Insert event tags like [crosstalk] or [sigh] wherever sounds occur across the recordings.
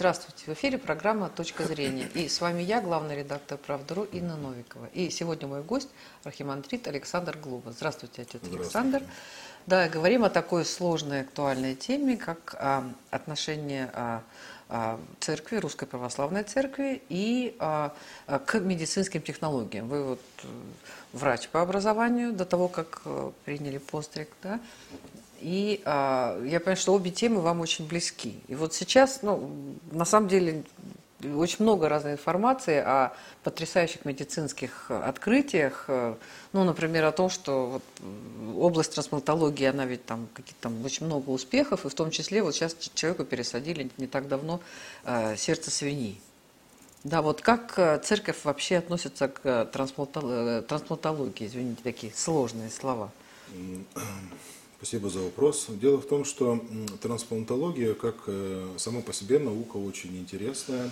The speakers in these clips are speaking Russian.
Здравствуйте. В эфире программа «Точка зрения». И с вами я, главный редактор «Правда.ру» Инна Новикова. И сегодня мой гость – архимандрит Александр Глуба. Здравствуйте, отец Здравствуйте. Александр. Да, говорим о такой сложной актуальной теме, как а, отношение а, а, церкви, Русской Православной Церкви и а, а, к медицинским технологиям. Вы вот э, врач по образованию до того, как э, приняли постриг, да? И а, я понимаю, что обе темы вам очень близки. И вот сейчас, ну, на самом деле, очень много разной информации о потрясающих медицинских открытиях. Ну, например, о том, что вот область трансплантологии, она ведь там какие-то там очень много успехов, и в том числе вот сейчас человеку пересадили не так давно э, сердце свиньи. Да, вот как э, церковь вообще относится к э, трансплантологии, извините, такие сложные слова. Спасибо за вопрос. Дело в том, что трансплантология, как э, сама по себе наука, очень интересная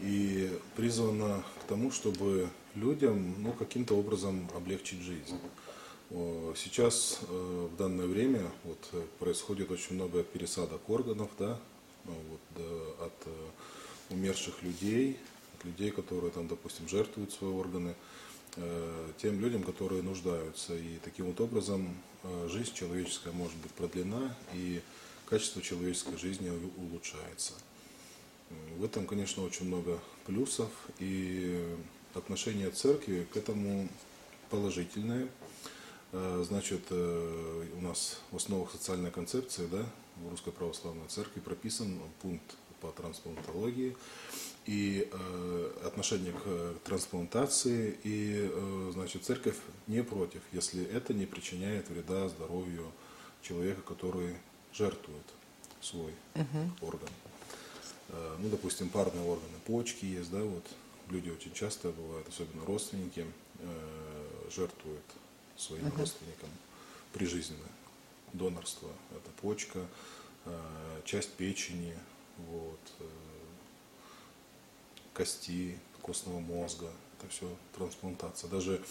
и призвана к тому, чтобы людям ну, каким-то образом облегчить жизнь. Сейчас, э, в данное время, вот, э, происходит очень много пересадок органов, да, ну, вот, от умерших людей, от людей, которые, там, допустим, жертвуют свои органы, тем людям, которые нуждаются. И таким вот образом э, жизнь человеческая может быть продлена, и качество человеческой жизни улучшается. В этом, конечно, очень много плюсов, и отношение церкви к этому положительное. Э, Значит, э, у нас в основах социальной концепции, да, в Русской Православной Церкви прописан пункт по трансплантологии и э, отношение к э, трансплантации. И, э, значит, церковь не против, если это не причиняет вреда здоровью человека, который жертвует свой орган. Э, Ну, допустим, парные органы почки есть, да, вот люди очень часто бывают, особенно родственники, э, жертвуют своим родственникам прижизненно. Донорство – это почка, э, часть печени, вот, э, кости, костного мозга, это все трансплантация. Даже,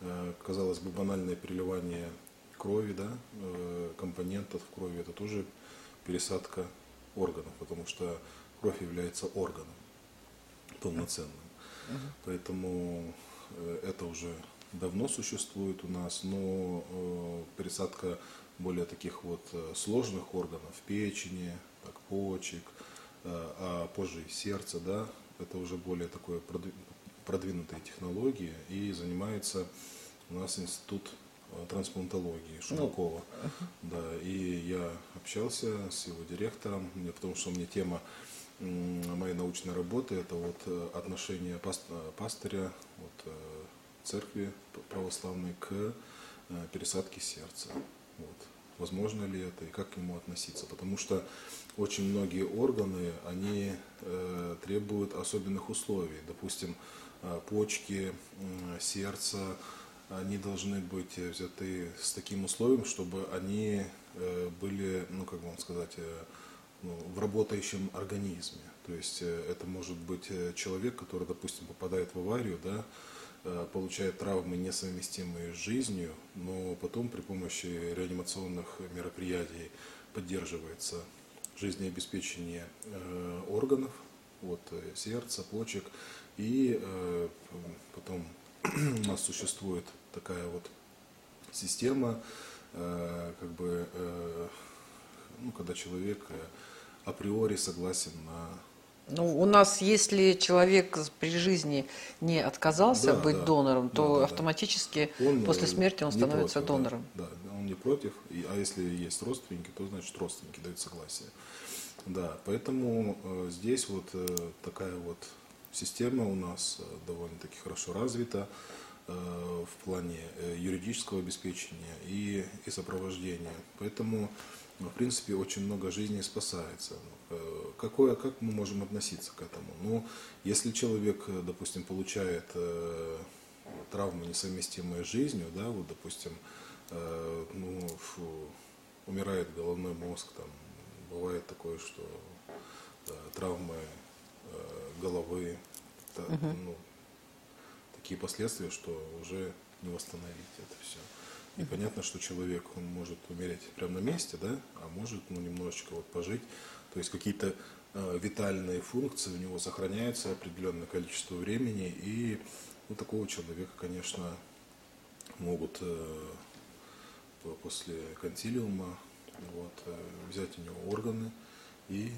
э, казалось бы, банальное переливание крови, да, э, компонентов в крови, это тоже пересадка органов, потому что кровь является органом полноценным. Поэтому э, это уже давно существует у нас, но пересадка более таких вот сложных органов, печени, так, почек, а позже и сердца, да, это уже более такое продви- продвинутые технологии, и занимается у нас институт э, трансплантологии Шумакова. Да, и я общался с его директором, потому что мне тема моей научной работы это вот э, отношение э, пастыря вот, церкви православной к пересадке сердца. Вот. Возможно ли это и как к нему относиться? Потому что очень многие органы, они э, требуют особенных условий. Допустим, э, почки, м, сердце, они должны быть э, взяты с таким условием, чтобы они э, были, ну как вам сказать, э, ну, в работающем организме. То есть э, это может быть э, человек, который, допустим, попадает в аварию, да, э, получает травмы, несовместимые с жизнью, но потом при помощи реанимационных мероприятий поддерживается жизнеобеспечение э, органов, вот, э, сердца, почек, и потом [clears throat] у нас существует такая вот система, как бы, ну, когда человек априори согласен на Ну, у нас, если человек при жизни не отказался Да, быть да. донором, Да, то да, автоматически Он, после э, смерти он становится против, донором. Да, да, он не против. И- а если есть родственники, то значит родственники дают согласие. Да, поэтому э, здесь вот э, такая вот система у нас э, довольно-таки хорошо развита э, в плане э, юридического обеспечения и, и сопровождения. Поэтому, в принципе, очень много жизней спасается. Э, Какое, как мы можем относиться к этому? Ну, если человек, э, допустим, получает э, травмы, несовместимые с жизнью, да, вот, допустим, э, ну, фу, умирает головной мозг, там, бывает такое, что э, травмы э, головы, та- ну, такие последствия, что уже не восстановить это все. И понятно, что человек, он может умереть прямо на месте, да, а может, ну, немножечко вот пожить, То есть какие-то э, витальные функции у него сохраняются определенное количество времени, и у такого человека, конечно, могут э, после консилиума вот, э, взять у него органы и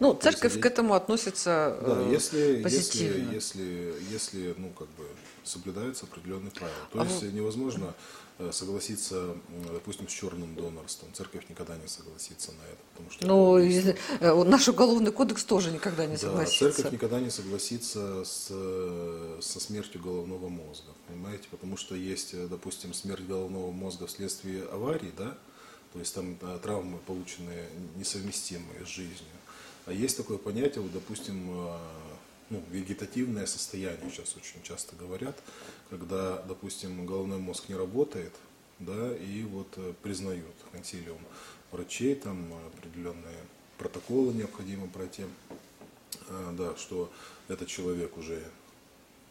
ну, церковь к этому относится да, э, если, позитивно. Если, если, если, ну, как бы соблюдаются определенные правила. То а есть вы... невозможно э, согласиться, допустим, с черным донорством. Церковь никогда не согласится на это. Потому что ну, если, э, наш уголовный кодекс тоже никогда не да, согласится. Церковь никогда не согласится с, со смертью головного мозга. Понимаете? Потому что есть, допустим, смерть головного мозга вследствие аварии, да? То есть там травмы, полученные несовместимые с жизнью. А есть такое понятие, вот, допустим, э, ну, вегетативное состояние, сейчас очень часто говорят, когда, допустим, головной мозг не работает, да, и вот э, признают консилиум врачей, там определенные протоколы необходимо пройти, э, да, что этот человек уже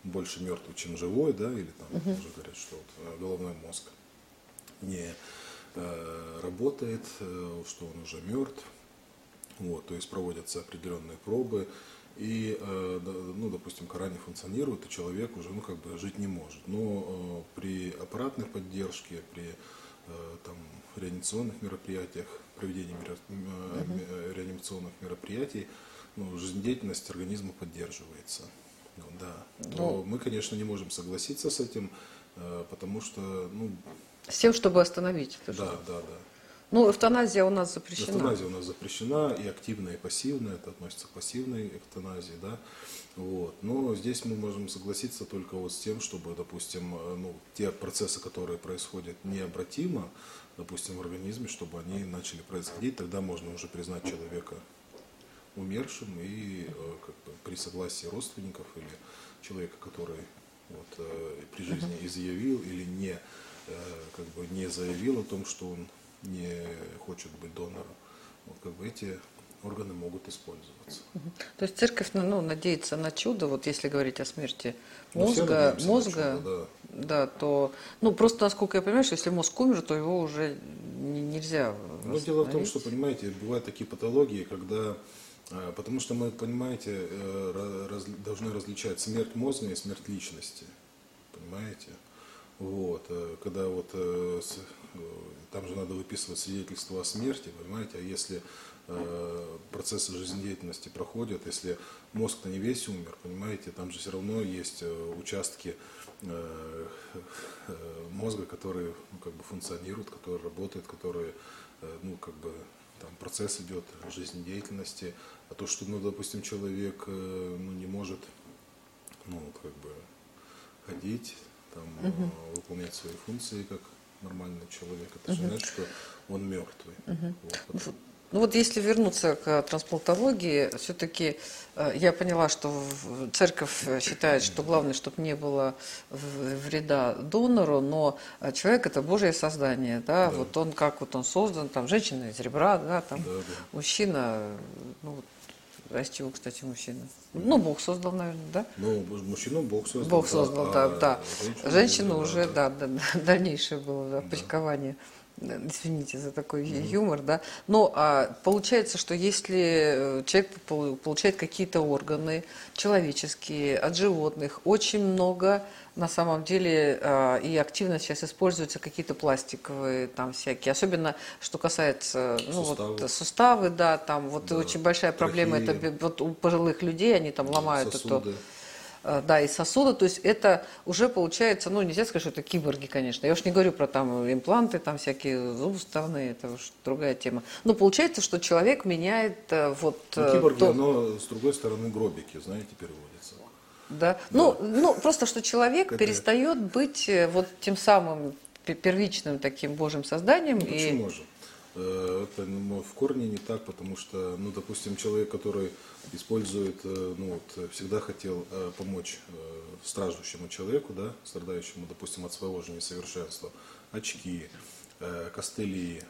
больше мертвый, чем живой, да, или там угу. уже говорят, что вот головной мозг не э, работает, что он уже мертв, вот, то есть проводятся определенные пробы, и, э, ну, допустим, кора не функционирует, и человек уже, ну, как бы жить не может. Но э, при аппаратной поддержке, при э, там, реанимационных мероприятиях, проведении реанимационных мероприятий, ну, жизнедеятельность организма поддерживается. Ну, да. Но ну. мы, конечно, не можем согласиться с этим, потому что, ну... С тем, чтобы остановить это. Да, да, да. Ну, эвтаназия у нас запрещена. Эвтаназия у нас запрещена, и активная, и пассивная, это относится к пассивной эвтаназии, да. Вот. Но здесь мы можем согласиться только вот с тем, чтобы, допустим, э, ну, те процессы, которые происходят необратимо, допустим, в организме, чтобы они начали происходить, тогда можно уже признать человека умершим и э, как бы, при согласии родственников или человека, который вот, э, при жизни изъявил или не, как бы, не заявил о том, что он не хочет быть донором, вот как бы эти органы могут использоваться. То есть церковь ну, ну, надеется на чудо, вот если говорить о смерти ну, мозга, мозга чудо, да. да, то, ну просто насколько я понимаю, что если мозг умер, то его уже нельзя. Ну дело в том, что понимаете, бывают такие патологии, когда а, Потому что мы, понимаете, э, раз, должны различать смерть мозга и смерть личности. Понимаете? Вот. Э, когда вот э, там же надо выписывать свидетельство о смерти, понимаете, а если э, процессы жизнедеятельности проходят, если мозг-то не весь умер, понимаете, там же все равно есть э, участки э, э, мозга, которые ну, как бы функционируют, которые работают, которые, э, ну, как бы, там процесс идет жизнедеятельности, а то, что, ну, допустим, человек э, ну, не может, ну, вот, как бы ходить, там, угу. выполнять свои функции, как нормальный человек, это же значит, что он мертвый. Вот. Ну вот если вернуться к трансплантологии, все-таки э, я поняла, что церковь считает, что главное, чтобы не было вреда донору, но э, человек это Божье создание, да, да. вот он как вот он создан, там женщина из ребра, да, там да, да. мужчина, ну, а из чего, кстати, мужчина? Ну, Бог создал, наверное, да? Ну, мужчину Бог создал. Бог создал, да, да. да. Женщину, Женщину уже, да, да, да, дальнейшее было да, почкование. Извините за такой mm-hmm. юмор, да. Но а, получается, что если э, человек получает какие-то органы человеческие от животных, очень много на самом деле э, и активно сейчас используются какие-то пластиковые там всякие, особенно что касается ну суставы, вот, суставы да, там вот да. очень большая проблема Трахеи. это вот у пожилых людей они там ломают сосуды. эту да, и сосуды, то есть это уже получается, ну, нельзя сказать, что это киборги, конечно. Я уж не говорю про там импланты, там всякие зубы вставные, это уж другая тема. Но получается, что человек меняет э, вот... Ну, киборги, то... но с другой стороны гробики, знаете, переводится. Да? да. Ну, ну, просто что человек Это... перестает быть э, вот тем самым первичным таким Божьим созданием. Ну, почему и... же? Э, это ну, в корне не так, потому что, ну, допустим, человек, который использует, э, ну, вот, всегда хотел помочь страждущему человеку, да, страдающему, допустим, от своего же несовершенства, очки, костыли,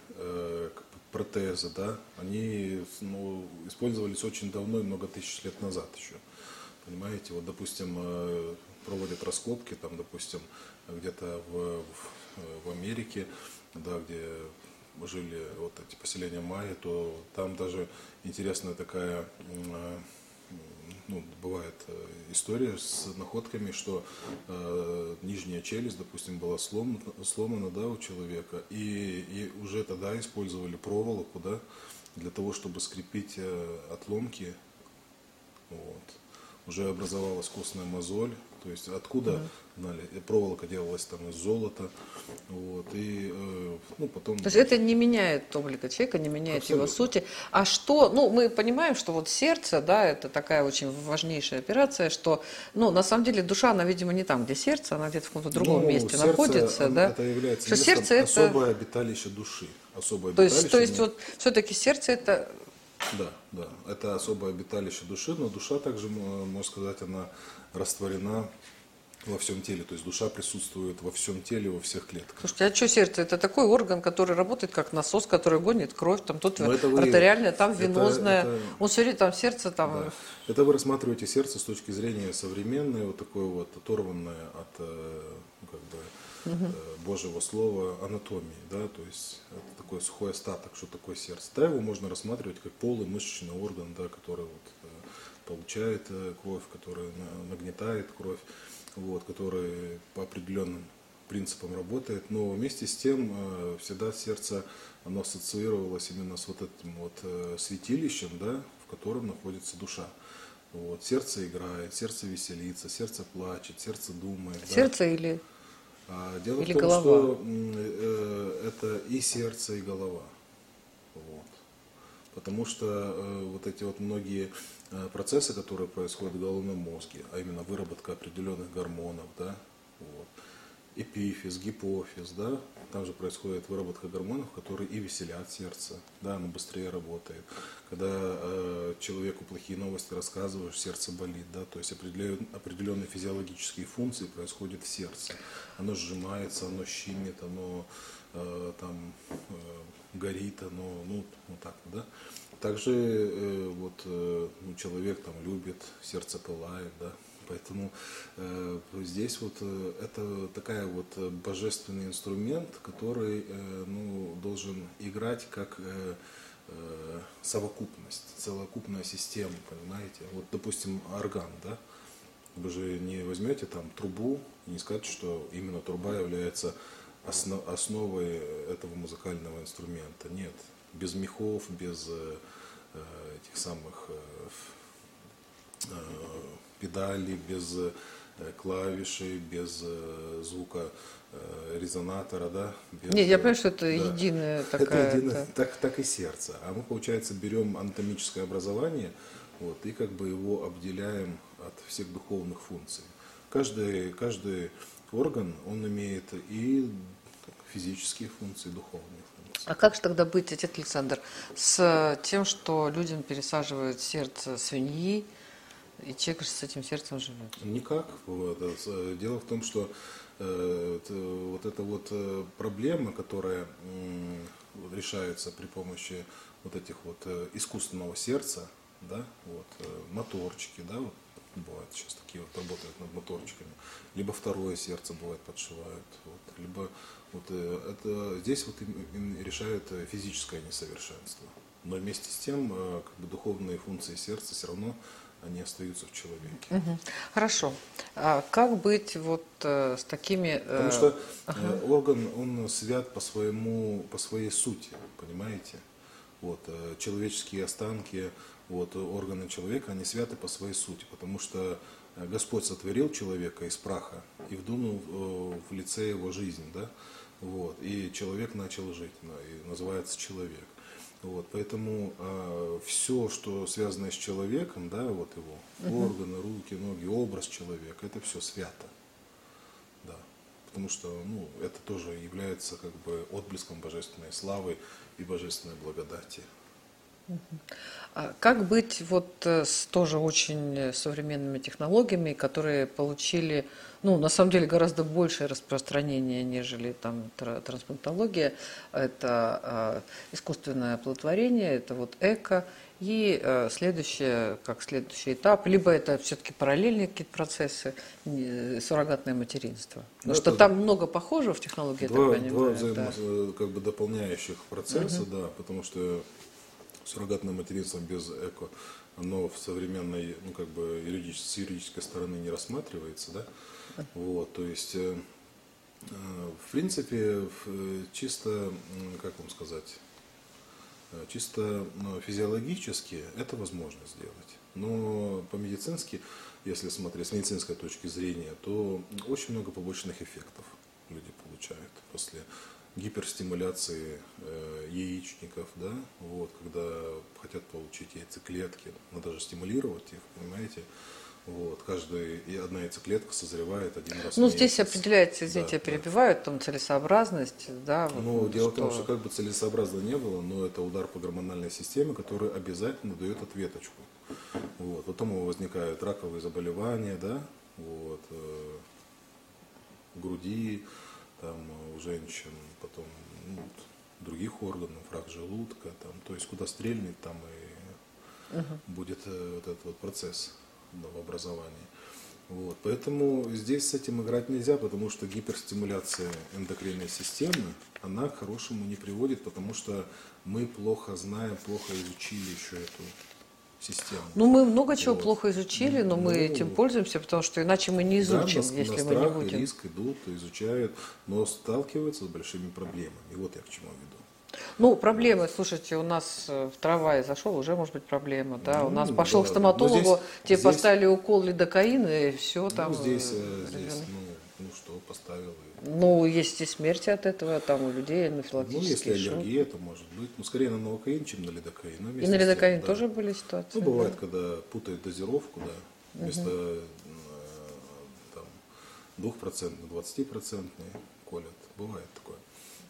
протезы, да, они ну, использовались очень давно и много тысяч лет назад еще. Понимаете, вот, допустим, э, проводят раскопки, там, допустим, где-то в, в Америке, да, где жили вот эти поселения майя, то там даже интересная такая ну, бывает история с находками, что э, нижняя челюсть, допустим, была сломана, сломана да, у человека, и, и уже тогда использовали проволоку, да, для того, чтобы скрепить э, отломки. Вот. Уже образовалась костная мозоль, то есть откуда знали, проволока делалась там из золота, вот, и, э, ну, потом... То есть это не меняет облика человека, не меняет Абсолютно. его сути. А что, ну, мы понимаем, что вот сердце, да, это такая очень важнейшая операция, что, ну, на самом деле душа, она, видимо, не там, где сердце, она где-то в каком-то другом ну, месте сердце, находится, да? Это является что сердце это... особое обиталище души. Особое то есть, то есть вот все-таки сердце это да, да. Это особое обиталище души, но душа также, можно сказать, она растворена во всем теле. То есть душа присутствует во всем теле, во всех клетках. Слушайте, а что сердце? Это такой орган, который работает как насос, который гонит кровь, там тут артериальная, там венозная. Это, это, Он все время там сердце там. Да. Это вы рассматриваете сердце с точки зрения современной, вот такое вот оторванное от э, ну, как бы, угу. Божьего слова анатомии, да, то есть это такой сухой остаток, что такое сердце. Да, его можно рассматривать как полый мышечный орган, да, который вот, получает кровь, который нагнетает кровь вот, который по определенным принципам работает, но вместе с тем э, всегда сердце оно ассоциировалось именно с вот этим вот э, святилищем, да, в котором находится душа. Вот, сердце играет, сердце веселится, сердце плачет, сердце думает. Сердце да. или а, Дело или в том, голова? что э, это и сердце, и голова. Вот. Потому что э, вот эти вот многие Э, процессы, которые происходят в головном мозге, а именно выработка определенных гормонов, да, вот, эпифиз, гипофиз, да, там же происходит выработка гормонов, которые и веселят сердце, да, оно быстрее работает. Когда э, человеку плохие новости рассказываешь, сердце болит, да, то есть определенные, определенные физиологические функции происходят в сердце. Оно сжимается, оно щемит, оно э, там э, горит, оно, ну, вот так, да. Также э, вот э, ну, человек там любит, сердце пылает, да, поэтому э, здесь вот э, это такая вот э, божественный инструмент, который э, ну, должен играть как э, э, совокупность, целокупная система, понимаете? Вот, допустим, орган, да, вы же не возьмете там трубу и не скажете, что именно труба является основ, основой этого музыкального инструмента. Нет, без мехов, без э, э, этих самых э, педалей, без клавишей, без звука резонатора, да? Без, Нет, я понимаю, что это да. единая такая... Это единое, это... Так, так и сердце. А мы, получается, берем анатомическое образование вот, и как бы его обделяем от всех духовных функций. Каждый, каждый орган, он имеет и физические функции, духовные а как же тогда быть, отец Александр, с тем, что людям пересаживают сердце свиньи, и человек с этим сердцем живет? Никак. Э, дело в том, что э, вот эта вот э, проблема, которая решается при помощи вот этих вот искусственного сердца, да, вот, моторчики, да, вот, бывают сейчас такие вот работают над моторчиками, либо второе сердце бывает подшивают, вот, либо вот э, это здесь вот решает э, физическое несовершенство. Но вместе с тем, э, как бы духовные функции сердца все равно они остаются в человеке. Угу. Хорошо. А как быть вот э, с такими? Э... Потому что ага. орган он свят по своему по своей сути, понимаете? Вот э, человеческие останки, вот органы человека, они святы по своей сути, потому что Господь сотворил человека из праха и вдунул в лице его жизнь, да. Вот, и человек начал жить, и называется человек. Вот, поэтому э, все, что связано с человеком, да, вот его угу. органы, руки, ноги, образ человека, это все свято. Да. Потому что ну, это тоже является как бы отблеском божественной славы и божественной благодати. А как быть вот э, с тоже очень современными технологиями, которые получили ну, на самом деле гораздо большее распространение, нежели там трансплантология. Это э, искусственное оплодотворение, это вот эко. И э, следующее, как следующий этап, либо это все-таки параллельные какие-то процессы, э, суррогатное материнство. Потому ну, что там много похожего в технологии, два, я так понимаю. Два взаимо, да. как бы дополняющих процесса, угу. да, потому что суррогатное материнство без эко, оно в современной, ну, как бы юридической, с юридической стороны не рассматривается, да. Вот, то есть, э, э, в принципе, чисто, как вам сказать, э, чисто ну, физиологически это возможно сделать. Но по-медицински, если смотреть с медицинской точки зрения, то очень много побочных эффектов люди получают после гиперстимуляции э, яичников, да, вот, когда хотят получить яйцеклетки, надо же стимулировать их, понимаете, вот, каждая и одна яйцеклетка созревает один раз. Ну, здесь определяется, извините, да, я перебиваю, да. там целесообразность, да. Вот, ну, дело что... в том, что как бы целесообразно не было, но это удар по гормональной системе, который обязательно дает ответочку. Вот, потом возникают раковые заболевания, да, вот, э, груди, там у женщин, потом ну, других органов, рак желудка, там, то есть куда стрельнет, там и угу. будет э, вот этот вот процесс новообразования. Вот. Поэтому здесь с этим играть нельзя, потому что гиперстимуляция эндокринной системы, она к хорошему не приводит, потому что мы плохо знаем, плохо изучили еще эту систему. Ну, мы много чего вот. плохо изучили, но ну, мы этим пользуемся, потому что иначе мы не изучим, да, на, если на мы не будем. риск идут, изучают, но сталкиваются с большими проблемами. И вот я к чему веду. Ну, проблемы, слушайте, у нас э, в трамвае зашел, уже может быть проблема, да, ну, у нас пошел да, к стоматологу, здесь, тебе здесь, поставили укол лидокаина, и все ну, там. Ну, здесь, э, здесь ну, ну что, поставил. Ну, есть и смерти от этого, там у людей анафилактические Ну, если аллергия, то может быть. Ну, скорее на новокаин, чем на лидокаин. Ну, и на лидокаин да. тоже были ситуации? Ну, бывает, да? когда путают дозировку, да, вместо угу. там, двухпроцентной, двадцатипроцентной колят. Бывает такое.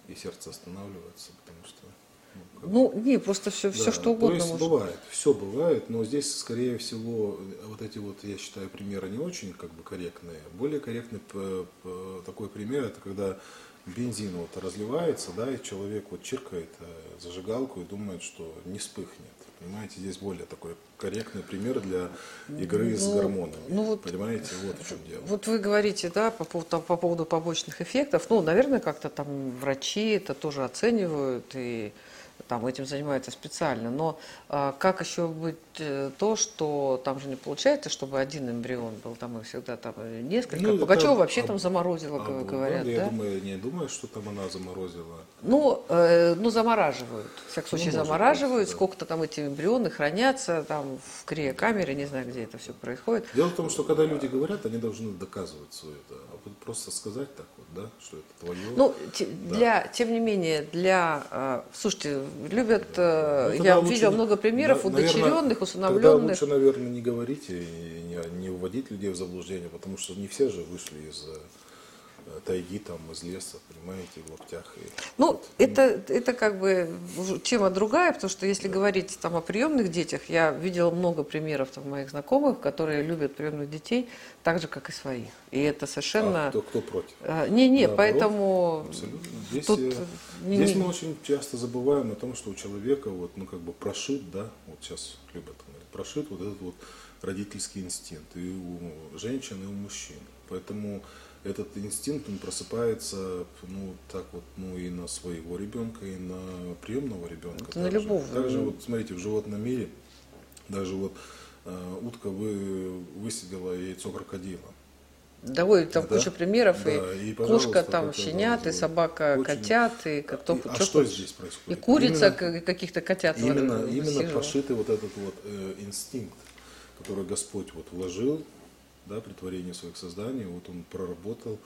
И сердце останавливается, потому что ну, не, просто все, да. все что угодно. То есть может. бывает, все бывает, но здесь, скорее всего, вот эти вот, я считаю, примеры не очень как бы корректные. Более корректный такой пример, это когда бензин вот разливается, да, и человек вот чиркает э, зажигалку и думает, что не вспыхнет. Понимаете, здесь более такой корректный пример для игры ну, с гормонами. Ну, вот, Понимаете, вот в чем дело. Вот вы говорите, да, по поводу, по поводу побочных эффектов. Ну, наверное, как-то там врачи это тоже оценивают и там этим занимаются специально. Но а, как еще быть э, то, что там же не получается, чтобы один эмбрион был, там их всегда там несколько. Ну, Пугачева вообще об, там заморозила, об, говорят, да? Я думаю, не думаю, что там она заморозила. Ну, э, ну замораживают. В всяком случае, ну, замораживают. Быть, да. Сколько-то там эти эмбрионы хранятся, там в криокамере, не знаю, где это все происходит. Дело в том, что когда люди говорят, они должны доказывать свое это. А вот просто сказать так вот, да, что это твое. Ну, да. для, тем не менее, для... Э, слушайте, любят, э, ну, я видел много примеров на, удочеренных, усыновленных. Тогда лучше, наверное, не говорить и не, не вводить людей в заблуждение, потому что не все же вышли из э, тайги, там, из леса, понимаете, в локтях. И ну, вот. это, это как бы тема другая, потому что если да. говорить там о приемных детях, я видела много примеров там, моих знакомых, которые любят приемных детей так же, как и своих. И это совершенно... А кто, кто против? А, не, не, Наоборот, поэтому... Абсолютно. Здесь, Тут... Э, здесь мы очень часто забываем о том, что у человека вот, ну, как бы прошит, да, вот сейчас любят говорить, прошит вот этот вот родительский инстинкт и у женщин, и у мужчин. Поэтому этот инстинкт, он просыпается, ну, так вот, ну, и на своего ребенка, и на приемного ребенка. Это на любого. Также, вот, смотрите, в животном мире, даже вот э, утка вы, высидела яйцо крокодила. Да, ой, там да? куча примеров, да, и, и кошка там щенят, и собака очень... котят, и кто и, А что здесь происходит? И курица именно, каких-то котят Именно, именно прошитый вот этот вот э, инстинкт, который Господь вот вложил да, при творении своих созданий, вот он проработал,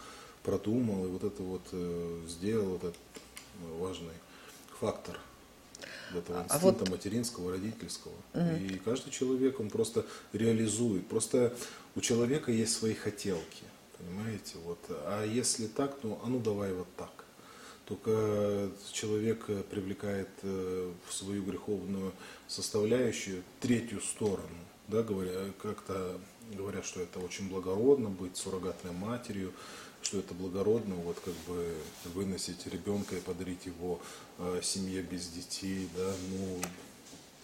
продумал, и вот это вот э, сделал этот э, важный фактор этого инстинкта а вот... материнского, родительского. Угу. И каждый человек, он просто реализует. Просто у человека есть свои хотелки, понимаете? Вот. А если так, то а ну давай вот так. Только человек привлекает э, в свою греховную составляющую третью сторону, да, говоря, как-то говорят, что это очень благородно быть суррогатной матерью, что это благородно, вот как бы выносить ребенка и подарить его э, семье без детей, да, ну,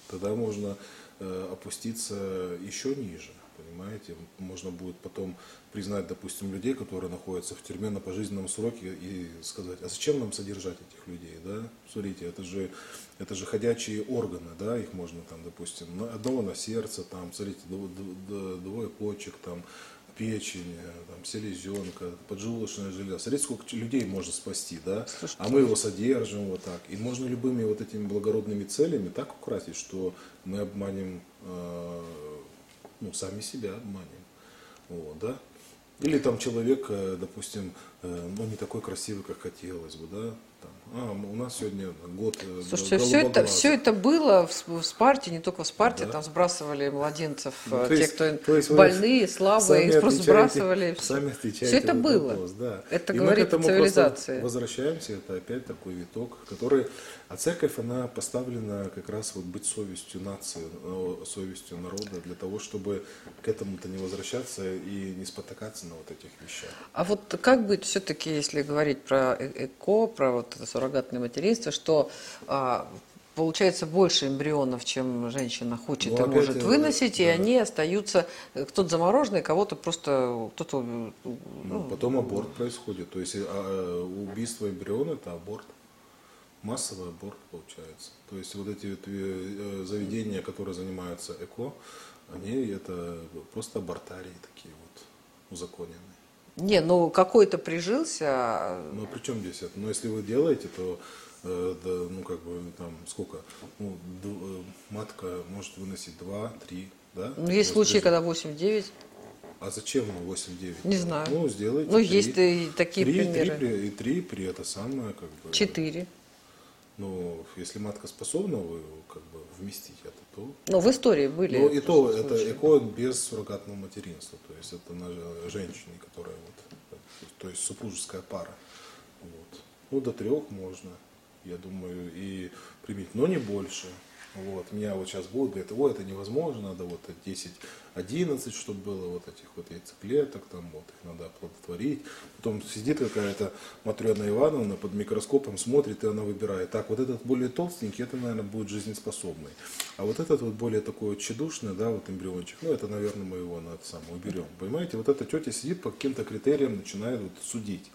тогда можно э, опуститься еще ниже, понимаете, можно будет потом признать, допустим, людей, которые находятся в тюрьме на пожизненном сроке и сказать, а зачем нам содержать этих людей, да? Смотрите, это же, это же ходячие органы, да, их можно там, допустим, одного на сердце, там, смотрите, двое почек, там, печень, там, селезенка, поджелудочная железа. Смотрите, сколько людей можно спасти, да? Слушайте, а мы его содержим вот так. И можно любыми вот этими благородными целями так украсить, что мы обманем, э, ну, сами себя обманем. Вот, да? Или там человек, э, допустим, э, ну не такой красивый, как хотелось бы, да, а, у нас сегодня год э, Слушайте, все это, все это было в, в Спарте, не только в Спарте, да. там сбрасывали младенцев, ну, те, есть, кто то есть больные, слабые, их просто сбрасывали. Сами все это было. Вопрос, да. Это И говорит о цивилизации. возвращаемся, это опять такой виток, который... А церковь, она поставлена как раз вот быть совестью нации, совестью народа, для того, чтобы к этому-то не возвращаться и не спотыкаться на вот этих вещах. А вот как быть все-таки, если говорить про э, ЭКО, про вот это суррогатное материнство, что а, получается больше эмбрионов, чем женщина хочет ну, и может это, выносить, да. и они остаются, э, кто-то замороженный, кого-то просто кто-то. Ну, ну, потом аборт происходит, то есть а, убийство эмбриона это аборт, массовый аборт получается. То есть вот эти вот э, заведения, которые занимаются эко, они это просто абортарии такие вот узаконенные. Не, ну какой-то прижился. А ну при чем здесь это? Но ну, если вы делаете, то э, да, ну как бы там сколько? Ну, д, э, матка может выносить 2-3, да? Ну есть случаи, когда 8-9. А зачем 8-9? Не знаю. Ну, сделайте. Ну, 3, есть и такие 3, примеры. 3, и 3 при это самое, как бы. 4. Ну, если матка способна вы, как бы, вместить это, то... Ну, в истории были. Ну, и то, это ЭКО без суррогатного материнства. То есть, это на женщине, которая вот, то есть, супружеская пара. Вот. Ну, до трех можно, я думаю, и применить, но не больше. Вот. Меня вот сейчас будут говорить, ой, это невозможно, надо вот 10, 11, чтобы было вот этих вот яйцеклеток, там вот их надо оплодотворить. Потом сидит какая-то Матрена Ивановна под микроскопом, смотрит, и она выбирает. Так, вот этот более толстенький, это, наверное, будет жизнеспособный. А вот этот вот более такой чедушный, да, вот эмбриончик, ну, это, наверное, мы его на это самое уберем. Понимаете, вот эта тетя сидит по каким-то критериям, начинает вот судить.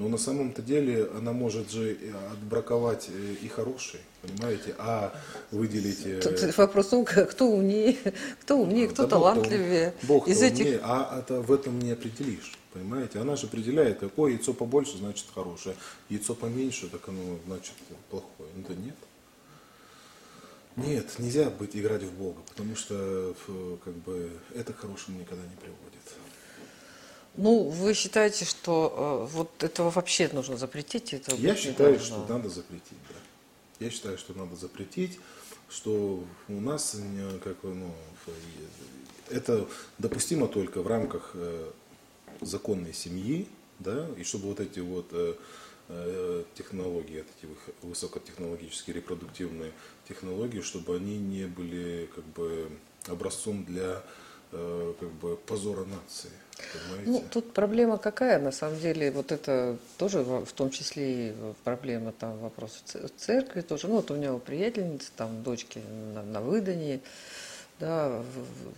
Но на самом-то деле она может же отбраковать э, и хороший, понимаете, а выделить... Э, Тут вопрос, кто умнее, кто умнее, кто да талантливее. Бог из этих... умнее, а это в этом не определишь. Понимаете, она же определяет, какое яйцо побольше, значит хорошее, яйцо поменьше, так оно значит плохое. Ну да нет. Нет, нельзя быть играть в Бога, потому что как бы это к хорошему никогда не приводит. Ну, вы считаете, что э, вот этого вообще нужно запретить? Этого Я считаю, что надо запретить, да. Я считаю, что надо запретить, что у нас как ну, это допустимо только в рамках э, законной семьи, да, и чтобы вот эти вот э, э технологии, эти высокотехнологические репродуктивные технологии, чтобы они не были как бы образцом для э, как бы позора нации. Понимаете? Ну, тут проблема какая, на самом деле, вот это тоже в том числе и проблема там вопрос церкви тоже. Ну, вот у него приятельница, там дочки на, на выдании, да,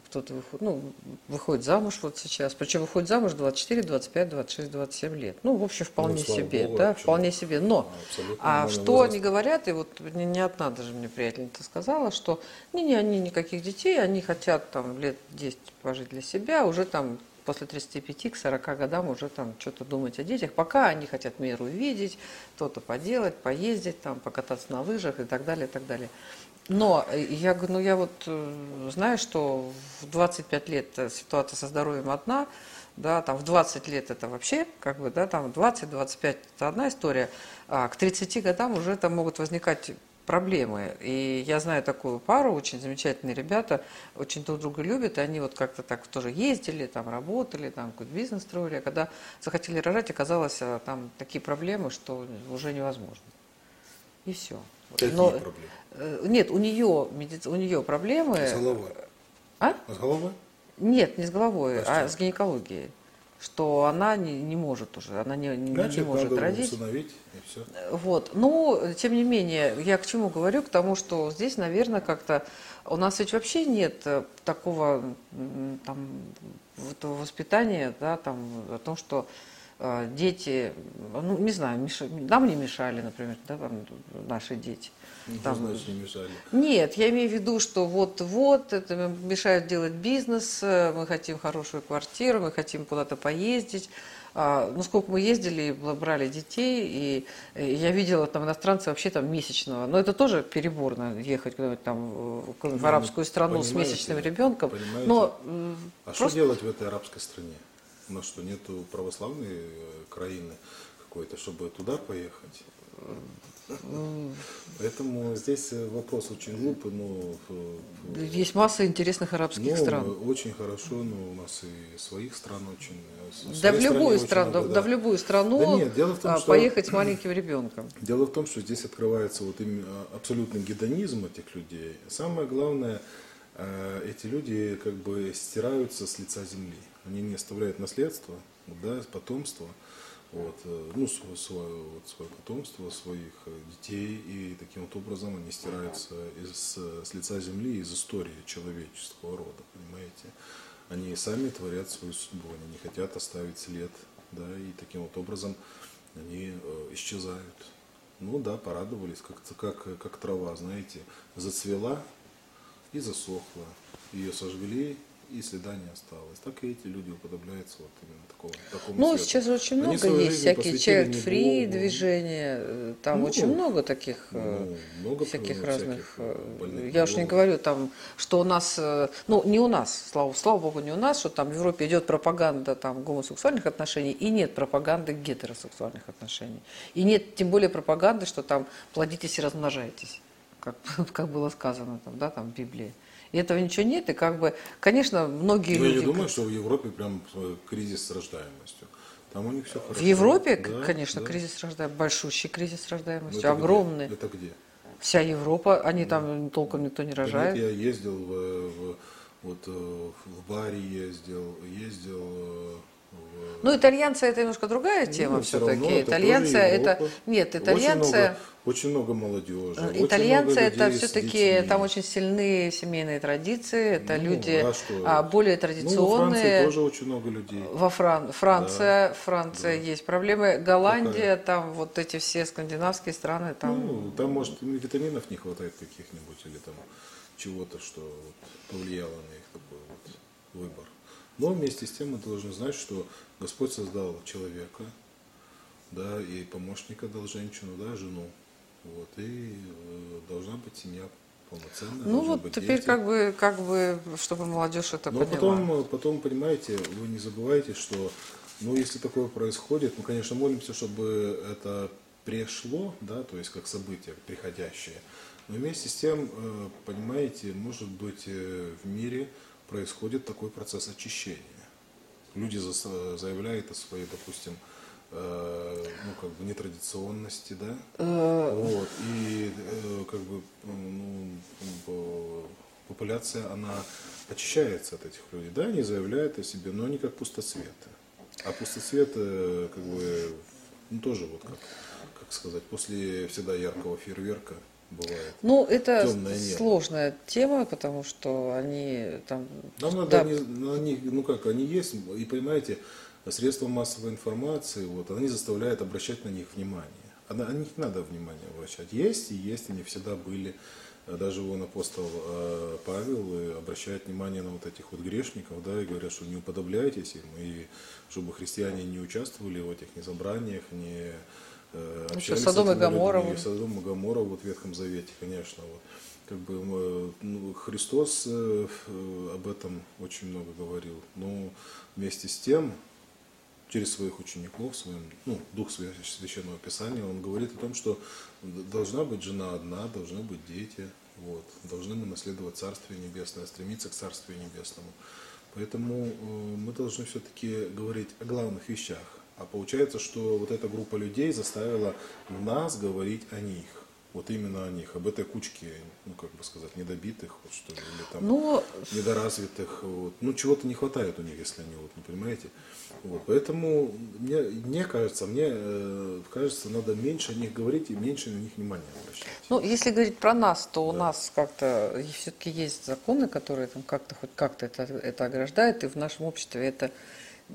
кто-то выходит, ну, выходит замуж вот сейчас, причем выходит замуж 24, 25, 26, 27 лет. Ну, в общем, вполне ну, себе, Богу, да, вполне себе. Но, а что возраст. они говорят, и вот не, не одна даже мне приятельница сказала, что не-не, они никаких детей, они хотят там лет 10 пожить для себя, уже там после 35 к 40 годам уже там что-то думать о детях, пока они хотят мир увидеть, что-то поделать, поездить, там, покататься на лыжах и так далее, и так далее. Но я говорю, ну я вот э, знаю, что в 25 лет ситуация со здоровьем одна, да, там в 20 лет это вообще, как бы, да, там 20-25 это одна история, а к 30 годам уже там могут возникать проблемы. И я знаю такую пару, очень замечательные ребята, очень друг друга любят, и они вот как-то так тоже ездили, там работали, там какой-то бизнес строили, а когда захотели рожать, оказалось а, там такие проблемы, что уже невозможно. И все. Какие Но, проблемы? Э, нет, у нее, у нее проблемы. Голова. А? С головой? Нет, не с головой, А с а с гинекологией. Что она не, не может уже, она не, не, не Значит, может надо родить. усыновить, и все. Вот. Ну, тем не менее, я к чему говорю? К тому, что здесь, наверное, как-то у нас ведь вообще нет э, такого там воспитания, да, там о том, что э, дети, ну, не знаю, меша- нам не мешали, например, да, там, наши дети. Там, Что значит не мешали? нет, я имею в виду, что вот-вот это мешают делать бизнес, э, мы хотим хорошую квартиру, мы хотим куда-то поездить. А, Ну, сколько мы ездили, брали детей, и э, я видела там иностранцы вообще там месячного. Но это тоже переборно, ехать куда-нибудь там в какую-нибудь Ну, арабскую страну с месячным ребенком. понимаете. Но А что просто делать в этой арабской стране? У нас что, нету православной э, краины какой-то, чтобы туда поехать? Поэтому здесь э, вопрос очень глупый, но э, есть масса интересных арабских ну, стран. очень хорошо, но у нас и своих стран очень. Да в любую страну, много, да в любую страну Да нет, дело в том, а, что- поехать с маленьким ребенком. [clears throat] Дело в том, что здесь открывается вот именно абсолютный гедонизм этих людей. Самое главное, эти люди как бы стираются с лица земли. Они не оставляют наследство, да, потомство, вот, э, ну, свое, свое, вот, свое потомство, своих э, детей, и таким вот образом они стираются из, с лица земли, из истории человеческого рода, понимаете. Они сами творят свою судьбу, они не хотят оставить след, да, и таким вот образом они э, исчезают. Ну да, порадовались, как, как, как трава, знаете, зацвела и засохла. Ее сожгли, и следа не осталось. Так и эти люди уподобляются вот именно такому, такому Ну, свету. сейчас очень Они много есть всякие child-free движения, э, там Ну, очень много таких э, ну, много всяких всяких, разных. э, э, Я уж не говорю там, что у нас, ну не у нас, слава, слава богу, не у нас, что там в Европе идет пропаганда там гомосексуальных отношений и нет пропаганды гетеросексуальных отношений. И нет тем более пропаганды, что там плодитесь и размножаетесь, как, [laughs] как было сказано там, да, там в Библии. И этого ничего нет, и как бы, конечно, многие Ну, я люди... не думаю, что в Европе прям э, кризис с рождаемостью. Там у них все хорошо. В Европе, Да, конечно, да. кризис рождаемости, большущий кризис Ну, рождаемости, это где? огромный. Это где? Вся Европа, они там толком никто не Да рожает. нет, я ездил в, в- вот э, в Баре ездил, ездил э, Ну, итальянцы это немножко другая тема Ну, все-таки. Итальянцы это. Нет, Очень итальянцы. много, очень много молодежи. э, очень Итальянцы много это все-таки там очень сильные семейные традиции, это Ну, люди а что? а, более Ну, во Франции традиционные. тоже очень много людей. Во Фран... Франция, Франция есть проблемы. Голландия, там вот эти все скандинавские страны, там. Ну, там, может, витаминов не хватает каких-нибудь или там чего-то, что вот повлияло на их такой вот выбор. Но вместе с тем мы должны знать, что Господь создал человека, да, и помощника дал женщину, да, жену. Вот, и э, должна быть семья полноценная. ну вот быть теперь дети. как бы, как бы, чтобы молодежь это Но поняла. потом, потом, понимаете, вы не забывайте, что, ну, если такое происходит, мы, конечно, молимся, чтобы это пришло, да, то есть как событие приходящее. Но вместе с тем, э, понимаете, может быть, э, в мире происходит такой процесс очищения. Люди заявляют о своей, допустим, э, ну, как бы нетрадиционности, да, Э, вот, и э, как бы ну, по- популяция, она очищается от этих людей. Да, они заявляют о себе, но они как пустоцветы. А пустоцвет, э, как бы, ну, тоже вот как, как сказать, после всегда яркого фейерверка бывает. Ну, это Темное небо. сложная тема, потому что они там... Нам надо, да, они, на них, ну как, они есть, и понимаете, средства массовой информации, вот, они заставляют обращать на них внимание. А на, на них не надо внимание обращать. Есть и есть, они всегда были. Даже вон апостол э, Павел э, обращает внимание на вот этих вот грешников, да, и говорят, что не уподобляйтесь им, и чтобы хрестьяне не участвовали в этих ни собраниях, не Ну, общались что, Содом и вот. Содом и Гоморра вот в Ветхом Завете, конечно. Вот. Как бы э, ну, Христос э, э, об этом очень много говорил. Но вместе с тем, через своих учеников, своим, ну, Дух Свя- Священного Писания, он говорит о том, что должна быть жена одна, должны быть дети, вот, должны мы наследовать Царствие Небесное, стремиться к Царствию Небесному. Поэтому э, мы должны все-таки говорить о главных вещах. А получается, что вот эта группа людей заставила нас говорить о них. Вот именно о них, об этой кучке, ну, как бы сказать, недобитых, вот, что ли, или там Ну, недоразвитых. Вот. Ну, чего-то не хватает у них, если они, вот, ну, понимаете. Вот. Поэтому мне, мне кажется, мне э, кажется, надо меньше о них говорить и меньше на них внимания обращать. Ну, если говорить про нас, то у нас как-то все-таки есть законы, которые там как-то хоть как-то это, это ограждают, и в нашем обществе это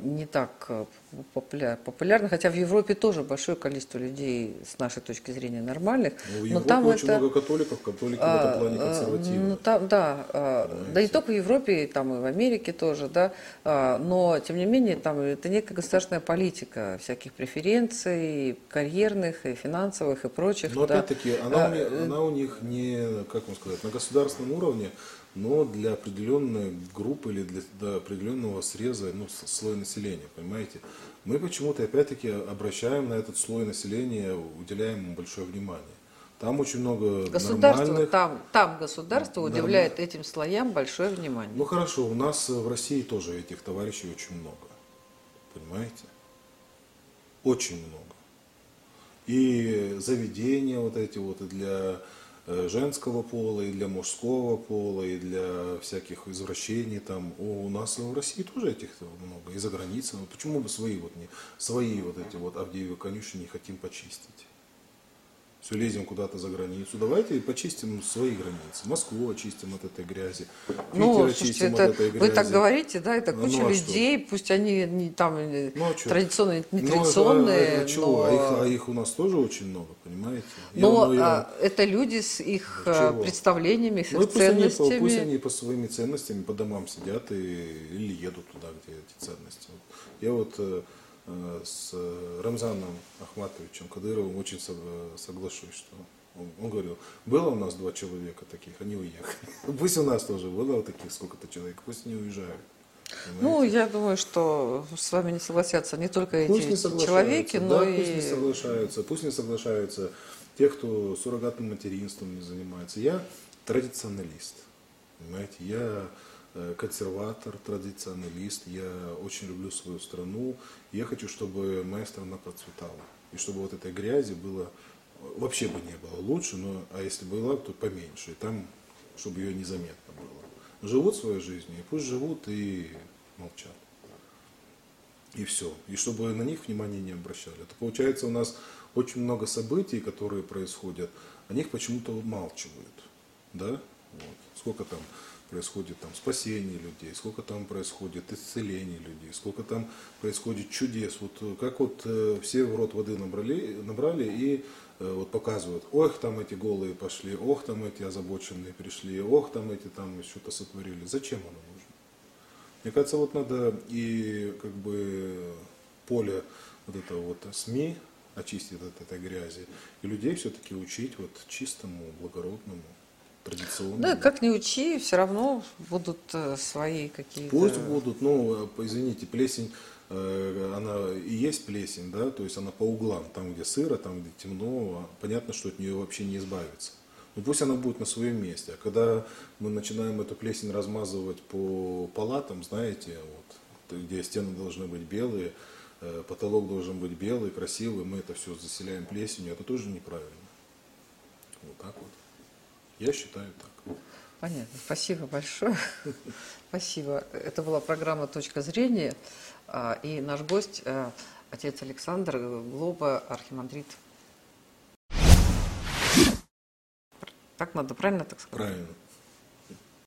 не так э, популя- популярно, хотя в Европе тоже большое количество людей с нашей точки зрения нормальных, Ну, в но Европе там очень это много католиков, католики в а, этом плане а, консервативны. Ну, там, да, а, да не Понимаете? только в Европе, и там и в Америке тоже, да, а, но тем не менее там это некая государственная политика всяких преференций, карьерных и финансовых и прочих. Но да. опять-таки, она, А, у она у них не, как вам сказать, на государственном уровне, но для определенной группы или для, для определенного среза, ну, слоя населения, понимаете? Мы почему-то опять-таки обращаем на этот слой населения, уделяем ему большое внимание. Там очень много Государство, нормальных... там, там государство Нормально. уделяет этим слоям большое внимание. Ну хорошо, у нас в России тоже этих товарищей очень много. Понимаете? Очень много. И заведения вот эти вот и для женского пола, и для мужского пола, и для всяких извращений там. У нас в России тоже этих много, и за границей. Вот Почему бы свои вот не, свои вот эти вот Авдеевы конюшни не хотим почистить? Все лезем куда-то за границу. Давайте почистим свои границы. Москву очистим от этой грязи. Питер Ну, очистим это, от этой грязи. вы так говорите, да, это Ну, куча ну, а что? людей, пусть они не, там э, Ну, а традиционные, Ну, это- нетрадиционные, а чего? но, А, их, а их у нас тоже очень много, понимаете? Я- но ну, я- а, это люди с их Ну, а, чего? представлениями, с Ну, и их пусть они, ценностями. пусть они по своими ценностями по домам сидят и, или едут туда, где эти ценности. Вот. Я вот э, с э, Рамзаном Ахматовичем Кадыровым очень со- соглашусь, что он, он говорил, было у нас два человека таких, они уехали. [laughs] Пусть у нас тоже было таких сколько-то человек, пусть они уезжают. Ну, Понимаете? я думаю, что с вами не согласятся не только эти Пусть не соглашаются, человеки, но да, и... пусть не соглашаются, пусть не соглашаются те, кто суррогатным материнством не занимается. Я традиционалист, понимаете, я консерватор, традиционалист, я очень люблю свою страну, я хочу, чтобы моя страна процветала, и чтобы вот этой грязи было, вообще бы не было лучше, но, а если была, то поменьше, и там, чтобы ее незаметно было. Живут своей жизнью, и пусть живут и молчат. И все. И чтобы на них внимания не обращали. Это получается у нас очень много событий, которые происходят, о них почему-то умалчивают. Да? Вот. Сколько там происходит там спасение людей, сколько там происходит исцеление людей, сколько там происходит чудес. Вот э, как вот э, все в рот воды набрали, набрали и э, вот показывают, ох, там эти голые пошли, ох, там эти озабоченные пришли, ох, там эти там что-то сотворили. Зачем оно нужно? Мне кажется, вот надо и как бы поле вот этого вот СМИ очистить от этой грязи, и людей все-таки учить вот чистому, благородному, традиционному. Да, как ни учи, все равно будут э, свои какие-то... Пусть будут, ну, э, извините, плесень, э, она и есть плесень, да, то есть она по углам, там, где сыро, там, где темно, а понятно, что от нее вообще не избавиться. Но пусть она будет на своем месте. А когда мы начинаем эту плесень размазывать по палатам, знаете, вот, где стены должны быть белые, потолок должен быть белый, красивый, мы это все заселяем плесенью, это тоже неправильно. Вот так вот. Я считаю так. Понятно. Спасибо большое. [laughs] Спасибо. Это была программа «Точка зрения». а, И наш гость, э, отец Александр Глоба, архимандрит. Так надо, правильно так сказать? Правильно.